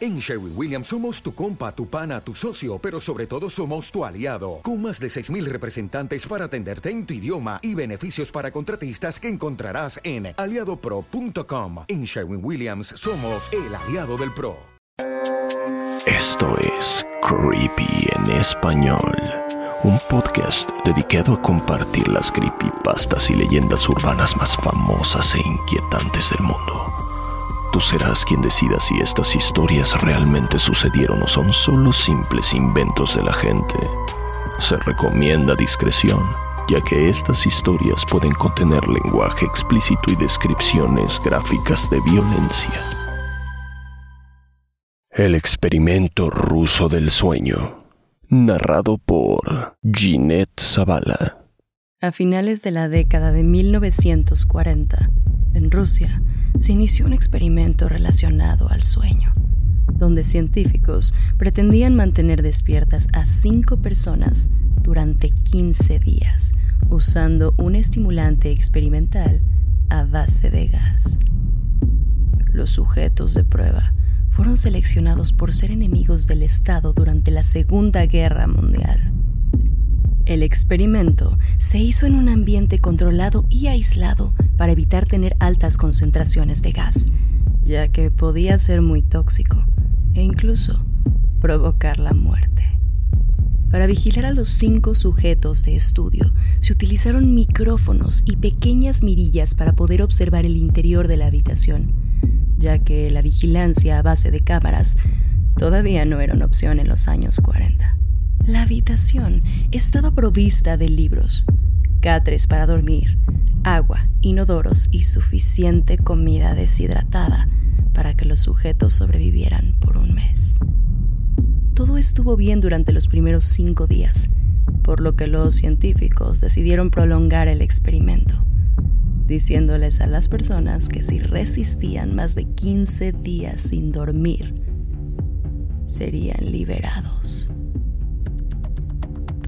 En Sherwin Williams somos tu compa, tu pana, tu socio, pero sobre todo somos tu aliado, con más de 6.000 representantes para atenderte en tu idioma y beneficios para contratistas que encontrarás en aliadopro.com. En Sherwin Williams somos el aliado del PRO. Esto es Creepy en español, un podcast dedicado a compartir las creepypastas y leyendas urbanas más famosas e inquietantes del mundo. Tú serás quien decida si estas historias realmente sucedieron o son solo simples inventos de la gente. Se recomienda discreción, ya que estas historias pueden contener lenguaje explícito y descripciones gráficas de violencia. El experimento ruso del sueño, narrado por Ginette Zavala. A finales de la década de 1940, en Rusia, se inició un experimento relacionado al sueño, donde científicos pretendían mantener despiertas a cinco personas durante 15 días, usando un estimulante experimental a base de gas. Los sujetos de prueba fueron seleccionados por ser enemigos del Estado durante la Segunda Guerra Mundial. El experimento se hizo en un ambiente controlado y aislado para evitar tener altas concentraciones de gas, ya que podía ser muy tóxico e incluso provocar la muerte. Para vigilar a los cinco sujetos de estudio, se utilizaron micrófonos y pequeñas mirillas para poder observar el interior de la habitación, ya que la vigilancia a base de cámaras todavía no era una opción en los años 40. La habitación estaba provista de libros, catres para dormir, agua, inodoros y suficiente comida deshidratada para que los sujetos sobrevivieran por un mes. Todo estuvo bien durante los primeros cinco días, por lo que los científicos decidieron prolongar el experimento, diciéndoles a las personas que si resistían más de 15 días sin dormir, serían liberados.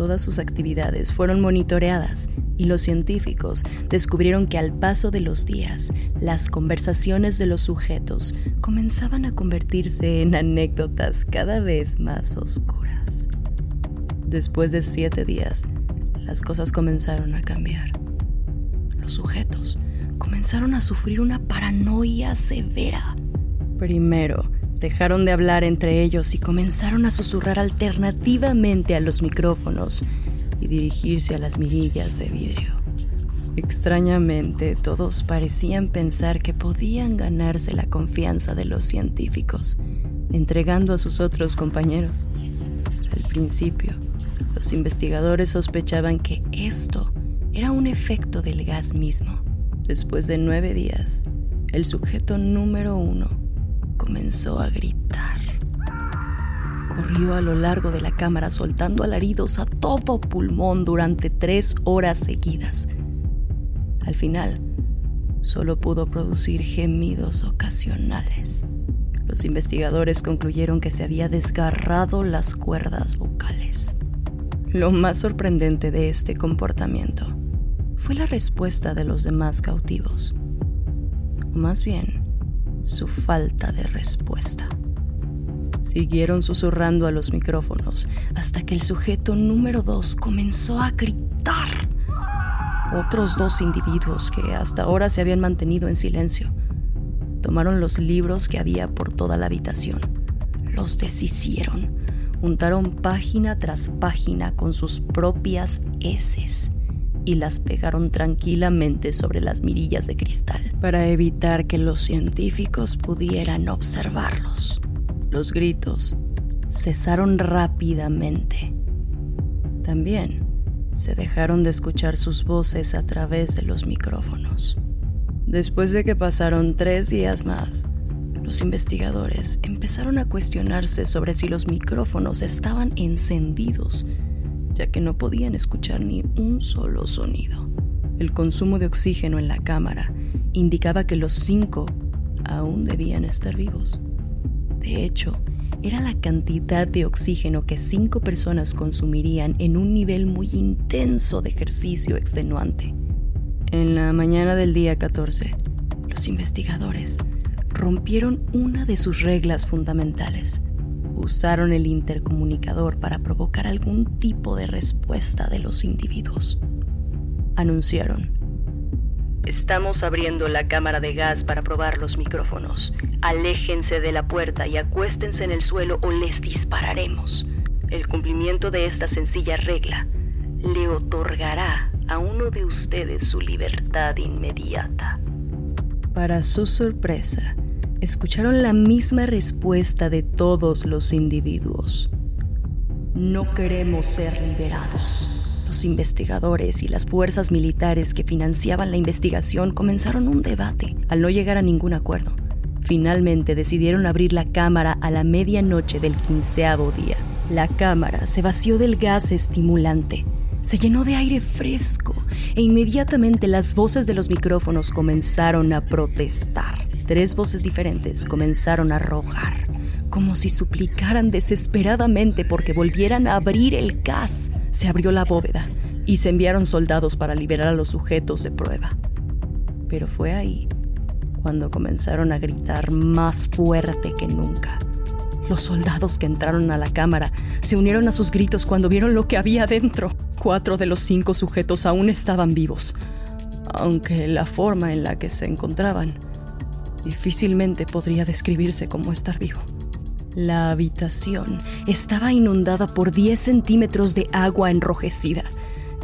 Todas sus actividades fueron monitoreadas y los científicos descubrieron que al paso de los días, las conversaciones de los sujetos comenzaban a convertirse en anécdotas cada vez más oscuras. Después de siete días, las cosas comenzaron a cambiar. Los sujetos comenzaron a sufrir una paranoia severa. Primero, Dejaron de hablar entre ellos y comenzaron a susurrar alternativamente a los micrófonos y dirigirse a las mirillas de vidrio. Extrañamente, todos parecían pensar que podían ganarse la confianza de los científicos, entregando a sus otros compañeros. Al principio, los investigadores sospechaban que esto era un efecto del gas mismo. Después de nueve días, el sujeto número uno comenzó a gritar. Corrió a lo largo de la cámara soltando alaridos a todo pulmón durante tres horas seguidas. Al final, solo pudo producir gemidos ocasionales. Los investigadores concluyeron que se había desgarrado las cuerdas vocales. Lo más sorprendente de este comportamiento fue la respuesta de los demás cautivos. O más bien, su falta de respuesta. Siguieron susurrando a los micrófonos hasta que el sujeto número dos comenzó a gritar. Otros dos individuos que hasta ahora se habían mantenido en silencio tomaron los libros que había por toda la habitación, los deshicieron, untaron página tras página con sus propias heces y las pegaron tranquilamente sobre las mirillas de cristal para evitar que los científicos pudieran observarlos. Los gritos cesaron rápidamente. También se dejaron de escuchar sus voces a través de los micrófonos. Después de que pasaron tres días más, los investigadores empezaron a cuestionarse sobre si los micrófonos estaban encendidos ya que no podían escuchar ni un solo sonido. El consumo de oxígeno en la cámara indicaba que los cinco aún debían estar vivos. De hecho, era la cantidad de oxígeno que cinco personas consumirían en un nivel muy intenso de ejercicio extenuante. En la mañana del día 14, los investigadores rompieron una de sus reglas fundamentales. Usaron el intercomunicador para provocar algún tipo de respuesta de los individuos. Anunciaron. Estamos abriendo la cámara de gas para probar los micrófonos. Aléjense de la puerta y acuéstense en el suelo o les dispararemos. El cumplimiento de esta sencilla regla le otorgará a uno de ustedes su libertad inmediata. Para su sorpresa, escucharon la misma respuesta de todos los individuos. No queremos ser liberados. Los investigadores y las fuerzas militares que financiaban la investigación comenzaron un debate al no llegar a ningún acuerdo. Finalmente decidieron abrir la cámara a la medianoche del quinceavo día. La cámara se vació del gas estimulante se llenó de aire fresco e inmediatamente las voces de los micrófonos comenzaron a protestar. Tres voces diferentes comenzaron a rogar, como si suplicaran desesperadamente porque volvieran a abrir el gas. Se abrió la bóveda y se enviaron soldados para liberar a los sujetos de prueba. Pero fue ahí cuando comenzaron a gritar más fuerte que nunca. Los soldados que entraron a la cámara se unieron a sus gritos cuando vieron lo que había dentro. Cuatro de los cinco sujetos aún estaban vivos, aunque la forma en la que se encontraban difícilmente podría describirse como estar vivo. La habitación estaba inundada por 10 centímetros de agua enrojecida,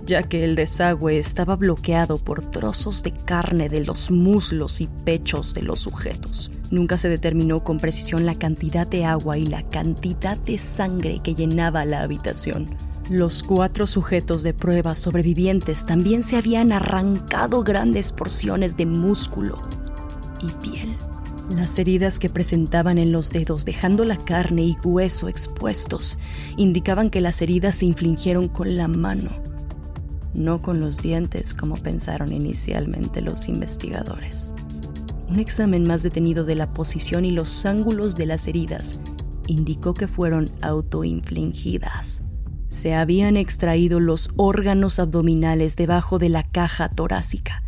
ya que el desagüe estaba bloqueado por trozos de carne de los muslos y pechos de los sujetos. Nunca se determinó con precisión la cantidad de agua y la cantidad de sangre que llenaba la habitación. Los cuatro sujetos de prueba sobrevivientes también se habían arrancado grandes porciones de músculo y piel. Las heridas que presentaban en los dedos, dejando la carne y hueso expuestos, indicaban que las heridas se infligieron con la mano, no con los dientes como pensaron inicialmente los investigadores. Un examen más detenido de la posición y los ángulos de las heridas indicó que fueron autoinfligidas se habían extraído los órganos abdominales debajo de la caja torácica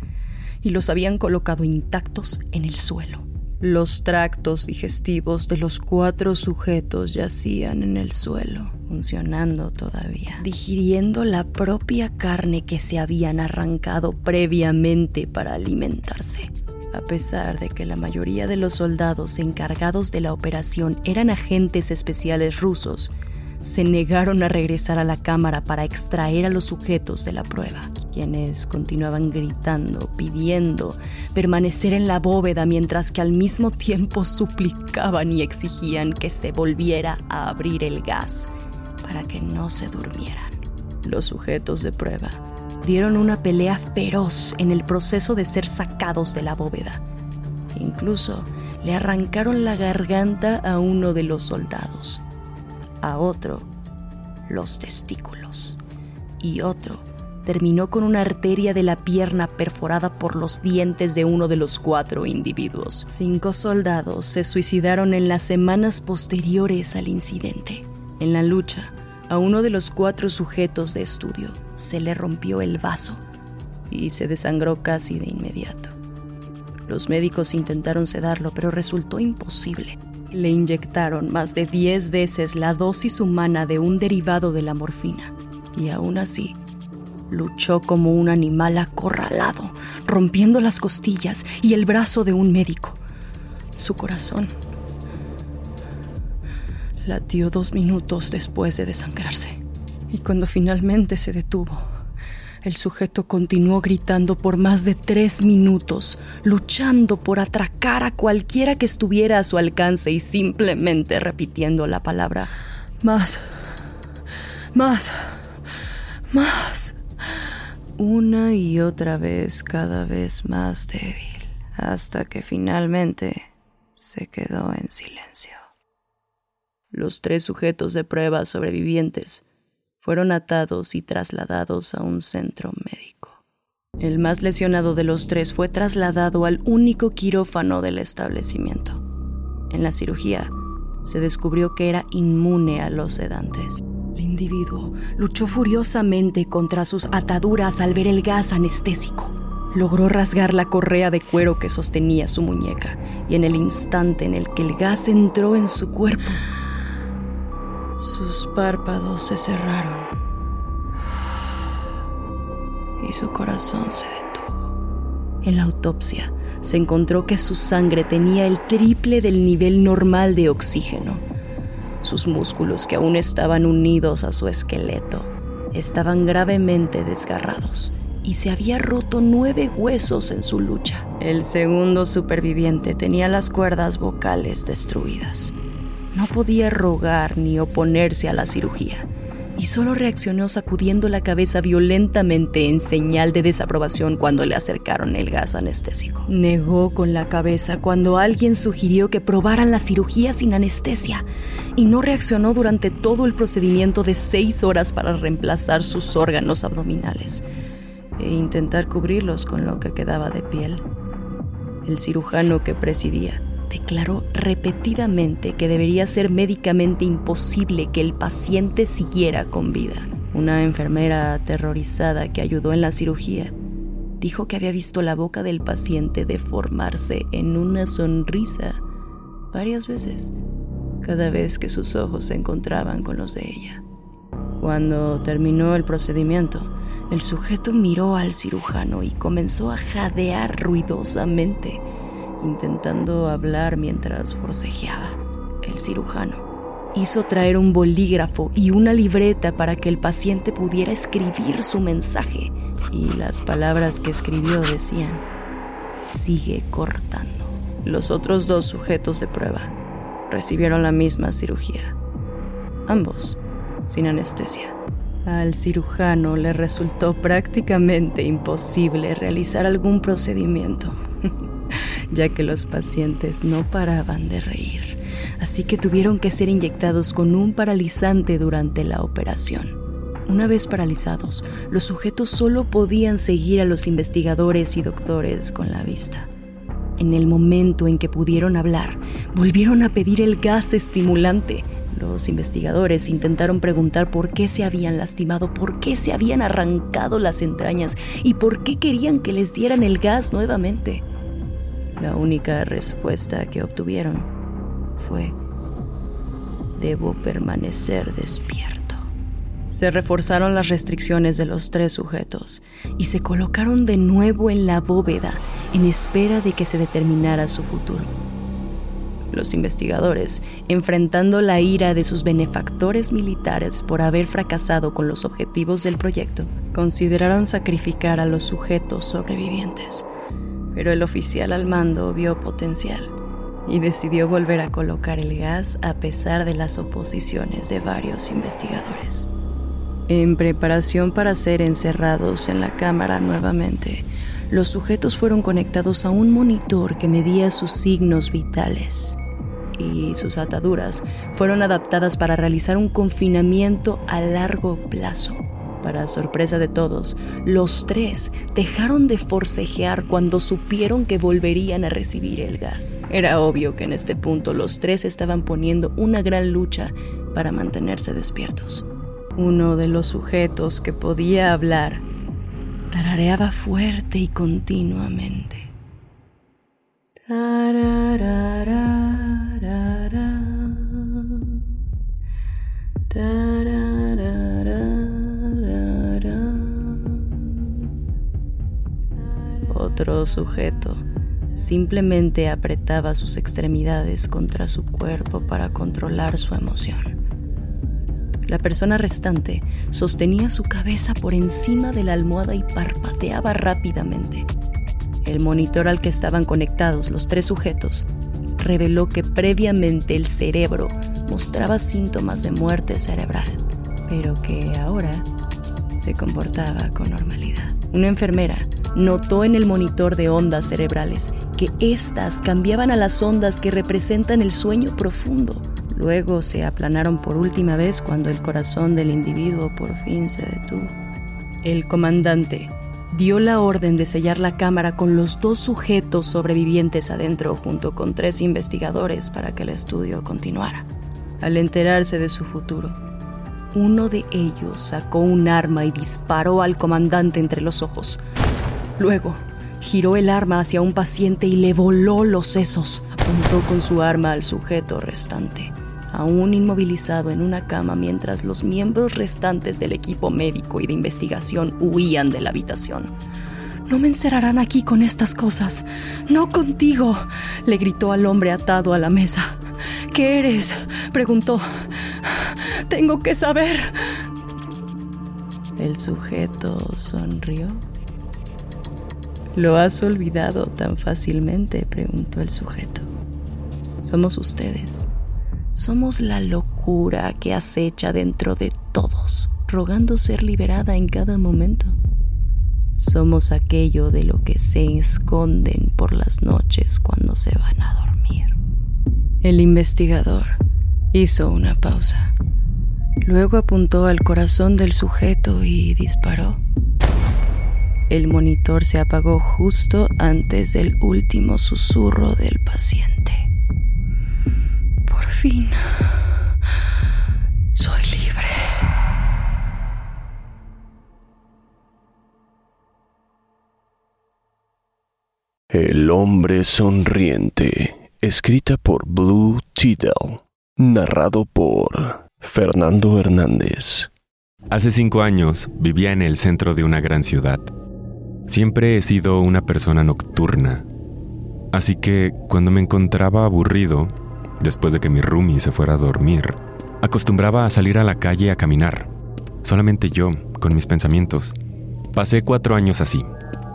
y los habían colocado intactos en el suelo. Los tractos digestivos de los cuatro sujetos yacían en el suelo, funcionando todavía, digiriendo la propia carne que se habían arrancado previamente para alimentarse. A pesar de que la mayoría de los soldados encargados de la operación eran agentes especiales rusos, se negaron a regresar a la cámara para extraer a los sujetos de la prueba, quienes continuaban gritando, pidiendo permanecer en la bóveda mientras que al mismo tiempo suplicaban y exigían que se volviera a abrir el gas para que no se durmieran. Los sujetos de prueba dieron una pelea feroz en el proceso de ser sacados de la bóveda. Incluso le arrancaron la garganta a uno de los soldados a otro los testículos y otro terminó con una arteria de la pierna perforada por los dientes de uno de los cuatro individuos. Cinco soldados se suicidaron en las semanas posteriores al incidente. En la lucha, a uno de los cuatro sujetos de estudio se le rompió el vaso y se desangró casi de inmediato. Los médicos intentaron sedarlo, pero resultó imposible. Le inyectaron más de 10 veces la dosis humana de un derivado de la morfina y aún así luchó como un animal acorralado, rompiendo las costillas y el brazo de un médico. Su corazón latió dos minutos después de desangrarse y cuando finalmente se detuvo, el sujeto continuó gritando por más de tres minutos, luchando por atracar a cualquiera que estuviera a su alcance y simplemente repitiendo la palabra más, más, más. Una y otra vez, cada vez más débil, hasta que finalmente se quedó en silencio. Los tres sujetos de prueba sobrevivientes fueron atados y trasladados a un centro médico. El más lesionado de los tres fue trasladado al único quirófano del establecimiento. En la cirugía, se descubrió que era inmune a los sedantes. El individuo luchó furiosamente contra sus ataduras al ver el gas anestésico. logró rasgar la correa de cuero que sostenía su muñeca y en el instante en el que el gas entró en su cuerpo, sus párpados se cerraron y su corazón se detuvo. En la autopsia se encontró que su sangre tenía el triple del nivel normal de oxígeno. Sus músculos, que aún estaban unidos a su esqueleto, estaban gravemente desgarrados y se había roto nueve huesos en su lucha. El segundo superviviente tenía las cuerdas vocales destruidas. No podía rogar ni oponerse a la cirugía y solo reaccionó sacudiendo la cabeza violentamente en señal de desaprobación cuando le acercaron el gas anestésico. Negó con la cabeza cuando alguien sugirió que probaran la cirugía sin anestesia y no reaccionó durante todo el procedimiento de seis horas para reemplazar sus órganos abdominales e intentar cubrirlos con lo que quedaba de piel. El cirujano que presidía declaró repetidamente que debería ser médicamente imposible que el paciente siguiera con vida. Una enfermera aterrorizada que ayudó en la cirugía dijo que había visto la boca del paciente deformarse en una sonrisa varias veces, cada vez que sus ojos se encontraban con los de ella. Cuando terminó el procedimiento, el sujeto miró al cirujano y comenzó a jadear ruidosamente intentando hablar mientras forcejeaba. El cirujano hizo traer un bolígrafo y una libreta para que el paciente pudiera escribir su mensaje. Y las palabras que escribió decían, sigue cortando. Los otros dos sujetos de prueba recibieron la misma cirugía. Ambos sin anestesia. Al cirujano le resultó prácticamente imposible realizar algún procedimiento ya que los pacientes no paraban de reír, así que tuvieron que ser inyectados con un paralizante durante la operación. Una vez paralizados, los sujetos solo podían seguir a los investigadores y doctores con la vista. En el momento en que pudieron hablar, volvieron a pedir el gas estimulante. Los investigadores intentaron preguntar por qué se habían lastimado, por qué se habían arrancado las entrañas y por qué querían que les dieran el gas nuevamente. La única respuesta que obtuvieron fue, debo permanecer despierto. Se reforzaron las restricciones de los tres sujetos y se colocaron de nuevo en la bóveda en espera de que se determinara su futuro. Los investigadores, enfrentando la ira de sus benefactores militares por haber fracasado con los objetivos del proyecto, consideraron sacrificar a los sujetos sobrevivientes pero el oficial al mando vio potencial y decidió volver a colocar el gas a pesar de las oposiciones de varios investigadores. En preparación para ser encerrados en la cámara nuevamente, los sujetos fueron conectados a un monitor que medía sus signos vitales y sus ataduras fueron adaptadas para realizar un confinamiento a largo plazo para sorpresa de todos, los tres dejaron de forcejear cuando supieron que volverían a recibir el gas. Era obvio que en este punto los tres estaban poniendo una gran lucha para mantenerse despiertos. Uno de los sujetos que podía hablar tarareaba fuerte y continuamente. Otro sujeto simplemente apretaba sus extremidades contra su cuerpo para controlar su emoción. La persona restante sostenía su cabeza por encima de la almohada y parpadeaba rápidamente. El monitor al que estaban conectados los tres sujetos reveló que previamente el cerebro mostraba síntomas de muerte cerebral, pero que ahora se comportaba con normalidad. Una enfermera notó en el monitor de ondas cerebrales que éstas cambiaban a las ondas que representan el sueño profundo. Luego se aplanaron por última vez cuando el corazón del individuo por fin se detuvo. El comandante dio la orden de sellar la cámara con los dos sujetos sobrevivientes adentro junto con tres investigadores para que el estudio continuara. Al enterarse de su futuro, uno de ellos sacó un arma y disparó al comandante entre los ojos. Luego, Giró el arma hacia un paciente y le voló los sesos. Apuntó con su arma al sujeto restante, aún inmovilizado en una cama mientras los miembros restantes del equipo médico y de investigación huían de la habitación. No me encerrarán aquí con estas cosas. No contigo, le gritó al hombre atado a la mesa. ¿Qué eres? preguntó. Tengo que saber. El sujeto sonrió. ¿Lo has olvidado tan fácilmente? preguntó el sujeto. Somos ustedes. Somos la locura que acecha dentro de todos, rogando ser liberada en cada momento. Somos aquello de lo que se esconden por las noches cuando se van a dormir. El investigador hizo una pausa. Luego apuntó al corazón del sujeto y disparó. El monitor se apagó justo antes del último susurro del paciente. Por fin, soy libre. El hombre sonriente, escrita por Blue Tidal, narrado por Fernando Hernández. Hace cinco años vivía en el centro de una gran ciudad. Siempre he sido una persona nocturna, así que cuando me encontraba aburrido, después de que mi roomie se fuera a dormir, acostumbraba a salir a la calle a caminar, solamente yo, con mis pensamientos. Pasé cuatro años así,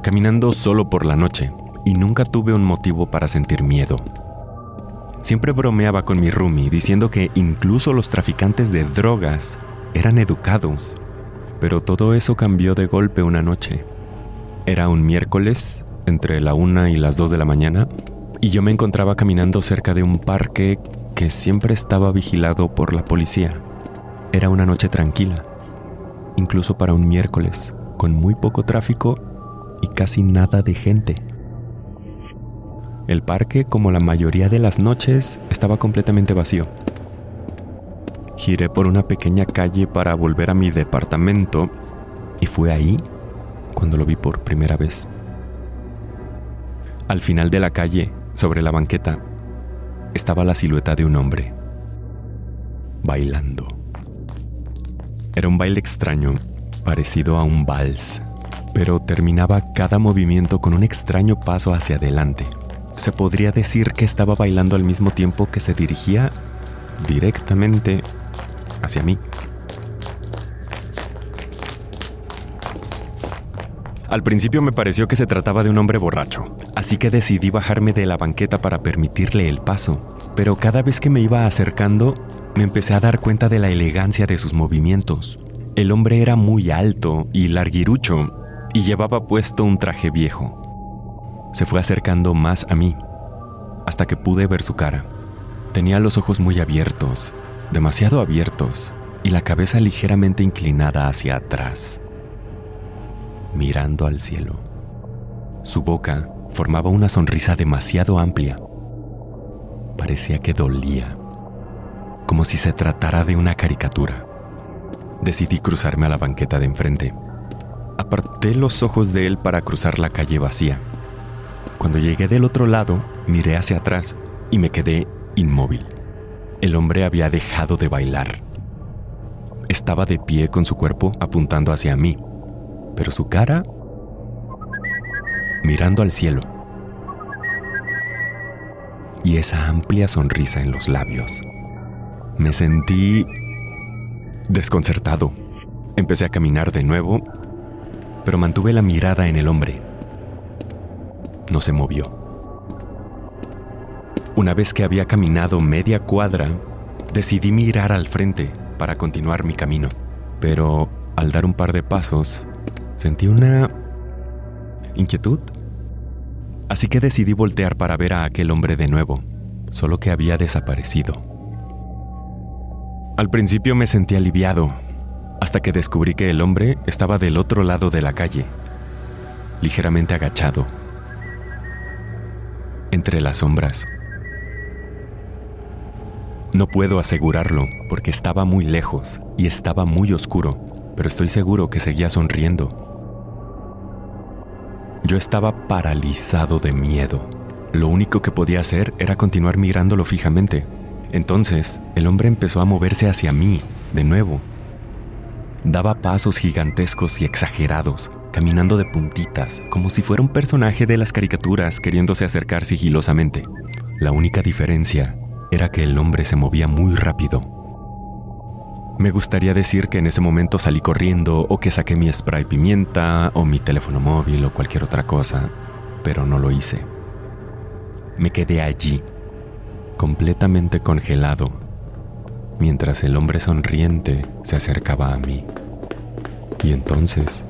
caminando solo por la noche, y nunca tuve un motivo para sentir miedo. Siempre bromeaba con mi roomie diciendo que incluso los traficantes de drogas eran educados, pero todo eso cambió de golpe una noche. Era un miércoles, entre la una y las dos de la mañana, y yo me encontraba caminando cerca de un parque que siempre estaba vigilado por la policía. Era una noche tranquila, incluso para un miércoles, con muy poco tráfico y casi nada de gente. El parque, como la mayoría de las noches, estaba completamente vacío. Giré por una pequeña calle para volver a mi departamento y fue ahí cuando lo vi por primera vez. Al final de la calle, sobre la banqueta, estaba la silueta de un hombre, bailando. Era un baile extraño, parecido a un vals, pero terminaba cada movimiento con un extraño paso hacia adelante se podría decir que estaba bailando al mismo tiempo que se dirigía directamente hacia mí. Al principio me pareció que se trataba de un hombre borracho, así que decidí bajarme de la banqueta para permitirle el paso, pero cada vez que me iba acercando, me empecé a dar cuenta de la elegancia de sus movimientos. El hombre era muy alto y larguirucho, y llevaba puesto un traje viejo se fue acercando más a mí, hasta que pude ver su cara. Tenía los ojos muy abiertos, demasiado abiertos, y la cabeza ligeramente inclinada hacia atrás, mirando al cielo. Su boca formaba una sonrisa demasiado amplia. Parecía que dolía, como si se tratara de una caricatura. Decidí cruzarme a la banqueta de enfrente. Aparté los ojos de él para cruzar la calle vacía cuando llegué del otro lado, miré hacia atrás y me quedé inmóvil. El hombre había dejado de bailar. Estaba de pie con su cuerpo apuntando hacia mí, pero su cara mirando al cielo. Y esa amplia sonrisa en los labios. Me sentí desconcertado. Empecé a caminar de nuevo, pero mantuve la mirada en el hombre no se movió. Una vez que había caminado media cuadra, decidí mirar al frente para continuar mi camino, pero al dar un par de pasos, sentí una inquietud. Así que decidí voltear para ver a aquel hombre de nuevo, solo que había desaparecido. Al principio me sentí aliviado, hasta que descubrí que el hombre estaba del otro lado de la calle, ligeramente agachado entre las sombras. No puedo asegurarlo porque estaba muy lejos y estaba muy oscuro, pero estoy seguro que seguía sonriendo. Yo estaba paralizado de miedo. Lo único que podía hacer era continuar mirándolo fijamente. Entonces, el hombre empezó a moverse hacia mí, de nuevo. Daba pasos gigantescos y exagerados, caminando de puntitas, como si fuera un personaje de las caricaturas queriéndose acercar sigilosamente. La única diferencia era que el hombre se movía muy rápido. Me gustaría decir que en ese momento salí corriendo o que saqué mi spray pimienta o mi teléfono móvil o cualquier otra cosa, pero no lo hice. Me quedé allí, completamente congelado, mientras el hombre sonriente se acercaba a mí. Y entonces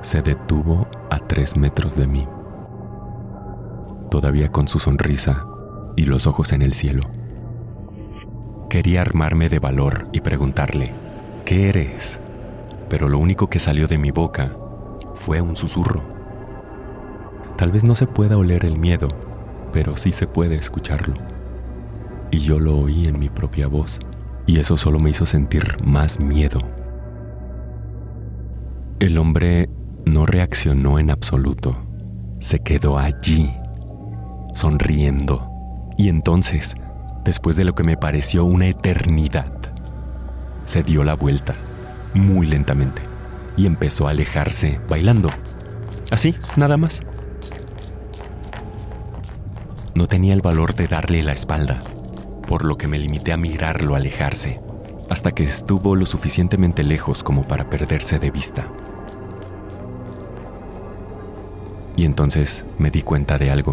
se detuvo a tres metros de mí, todavía con su sonrisa y los ojos en el cielo. Quería armarme de valor y preguntarle, ¿qué eres? Pero lo único que salió de mi boca fue un susurro. Tal vez no se pueda oler el miedo, pero sí se puede escucharlo. Y yo lo oí en mi propia voz, y eso solo me hizo sentir más miedo. El hombre no reaccionó en absoluto. Se quedó allí, sonriendo. Y entonces después de lo que me pareció una eternidad. Se dio la vuelta, muy lentamente, y empezó a alejarse bailando. Así, nada más. No tenía el valor de darle la espalda, por lo que me limité a mirarlo alejarse, hasta que estuvo lo suficientemente lejos como para perderse de vista. Y entonces me di cuenta de algo.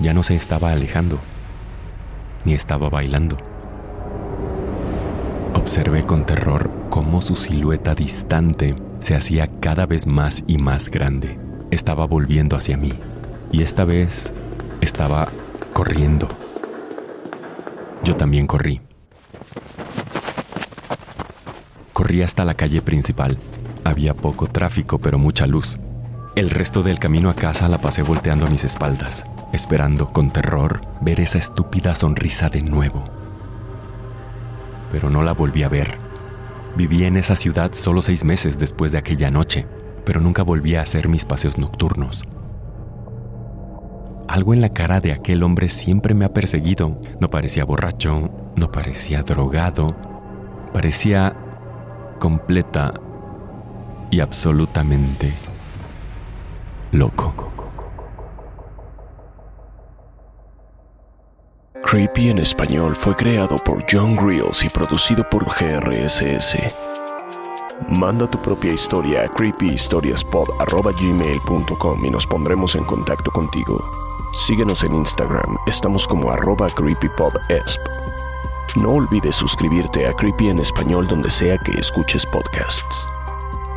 Ya no se estaba alejando ni estaba bailando. Observé con terror cómo su silueta distante se hacía cada vez más y más grande. Estaba volviendo hacia mí y esta vez estaba corriendo. Yo también corrí. Corrí hasta la calle principal. Había poco tráfico pero mucha luz. El resto del camino a casa la pasé volteando a mis espaldas esperando con terror ver esa estúpida sonrisa de nuevo. Pero no la volví a ver. Viví en esa ciudad solo seis meses después de aquella noche, pero nunca volví a hacer mis paseos nocturnos. Algo en la cara de aquel hombre siempre me ha perseguido. No parecía borracho, no parecía drogado, parecía completa y absolutamente loco. Creepy en español fue creado por John Grills y producido por GRSS. Manda tu propia historia a creepyhistoriaspod.gmail.com y nos pondremos en contacto contigo. Síguenos en Instagram, estamos como arroba creepypodesp. No olvides suscribirte a Creepy en español donde sea que escuches podcasts.